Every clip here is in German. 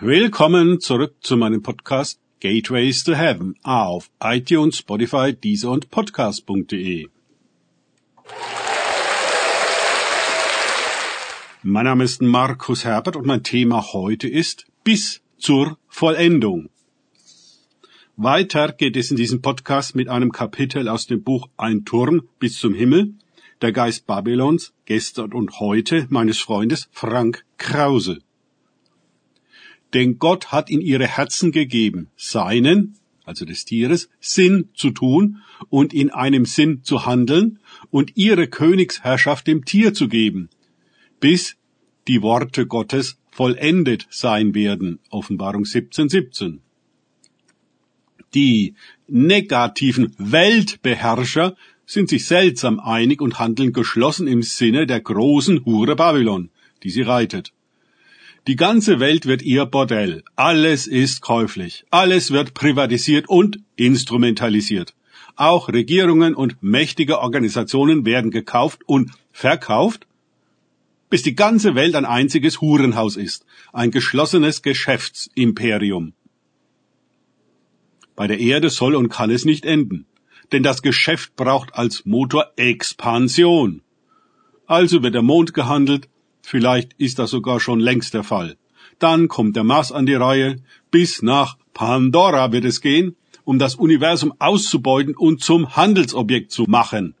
Willkommen zurück zu meinem Podcast Gateways to Heaven auf iTunes, Spotify, Deezer und Podcast.de. Mein Name ist Markus Herbert und mein Thema heute ist bis zur Vollendung. Weiter geht es in diesem Podcast mit einem Kapitel aus dem Buch Ein Turm bis zum Himmel, der Geist Babylons, gestern und heute meines Freundes Frank Krause. Denn Gott hat in ihre Herzen gegeben, seinen, also des Tieres, Sinn zu tun und in einem Sinn zu handeln und ihre Königsherrschaft dem Tier zu geben, bis die Worte Gottes vollendet sein werden. Offenbarung 17, 17. Die negativen Weltbeherrscher sind sich seltsam einig und handeln geschlossen im Sinne der großen Hure Babylon, die sie reitet. Die ganze Welt wird ihr Bordell. Alles ist käuflich. Alles wird privatisiert und instrumentalisiert. Auch Regierungen und mächtige Organisationen werden gekauft und verkauft, bis die ganze Welt ein einziges Hurenhaus ist, ein geschlossenes Geschäftsimperium. Bei der Erde soll und kann es nicht enden, denn das Geschäft braucht als Motor Expansion. Also wird der Mond gehandelt, Vielleicht ist das sogar schon längst der Fall. Dann kommt der Mars an die Reihe. Bis nach Pandora wird es gehen, um das Universum auszubeuten und zum Handelsobjekt zu machen.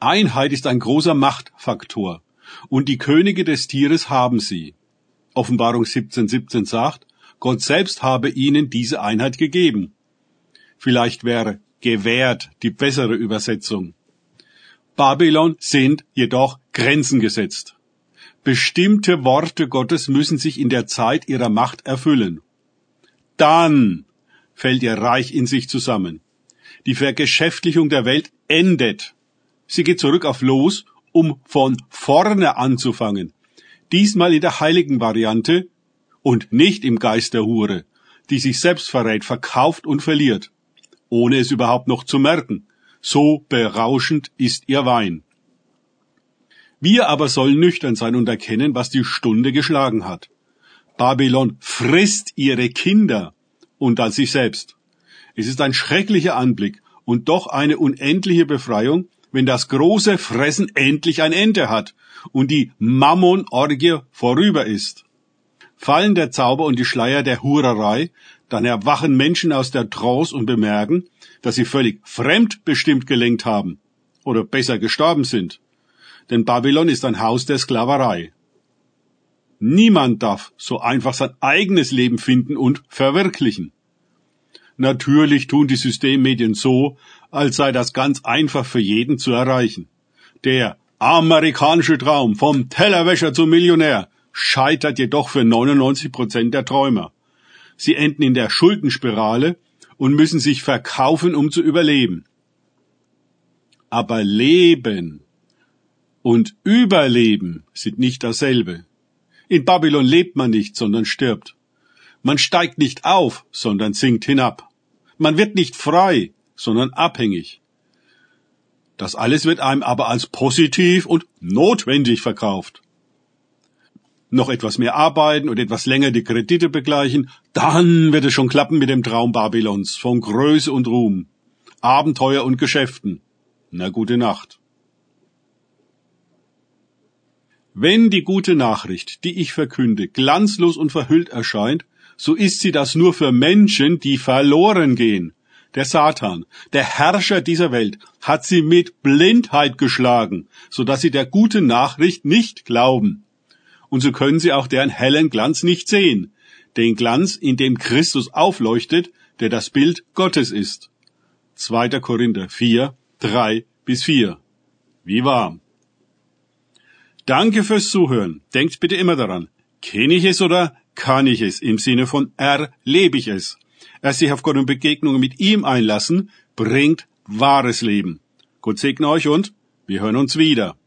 Einheit ist ein großer Machtfaktor. Und die Könige des Tieres haben sie. Offenbarung 17.17 17 sagt, Gott selbst habe ihnen diese Einheit gegeben. Vielleicht wäre gewährt die bessere Übersetzung. Babylon sind jedoch Grenzen gesetzt. Bestimmte Worte Gottes müssen sich in der Zeit ihrer Macht erfüllen. Dann fällt ihr Reich in sich zusammen. Die Vergeschäftlichung der Welt endet. Sie geht zurück auf Los, um von vorne anzufangen. Diesmal in der heiligen Variante und nicht im Geist der Hure, die sich selbst verrät, verkauft und verliert, ohne es überhaupt noch zu merken so berauschend ist ihr Wein. Wir aber sollen nüchtern sein und erkennen, was die Stunde geschlagen hat. Babylon frisst ihre Kinder und dann sich selbst. Es ist ein schrecklicher Anblick und doch eine unendliche Befreiung, wenn das große Fressen endlich ein Ende hat und die Mammonorgie vorüber ist. Fallen der Zauber und die Schleier der Hurerei, dann erwachen Menschen aus der Trance und bemerken, dass sie völlig fremdbestimmt gelenkt haben oder besser gestorben sind. Denn Babylon ist ein Haus der Sklaverei. Niemand darf so einfach sein eigenes Leben finden und verwirklichen. Natürlich tun die Systemmedien so, als sei das ganz einfach für jeden zu erreichen. Der amerikanische Traum vom Tellerwäscher zum Millionär scheitert jedoch für 99 Prozent der Träumer. Sie enden in der Schuldenspirale und müssen sich verkaufen, um zu überleben. Aber Leben und Überleben sind nicht dasselbe. In Babylon lebt man nicht, sondern stirbt. Man steigt nicht auf, sondern sinkt hinab. Man wird nicht frei, sondern abhängig. Das alles wird einem aber als positiv und notwendig verkauft noch etwas mehr arbeiten und etwas länger die Kredite begleichen, dann wird es schon klappen mit dem Traum Babylons von Größe und Ruhm, Abenteuer und Geschäften. Na gute Nacht. Wenn die gute Nachricht, die ich verkünde, glanzlos und verhüllt erscheint, so ist sie das nur für Menschen, die verloren gehen. Der Satan, der Herrscher dieser Welt, hat sie mit Blindheit geschlagen, so dass sie der guten Nachricht nicht glauben und so können sie auch deren hellen Glanz nicht sehen, den Glanz, in dem Christus aufleuchtet, der das Bild Gottes ist. 2. Korinther 4, 3 bis 4. Wie warm. Danke fürs Zuhören. Denkt bitte immer daran, kenne ich es oder kann ich es im Sinne von erlebe ich es. Erst sich auf Gott und Begegnungen mit ihm einlassen, bringt wahres Leben. Gott segne euch und wir hören uns wieder.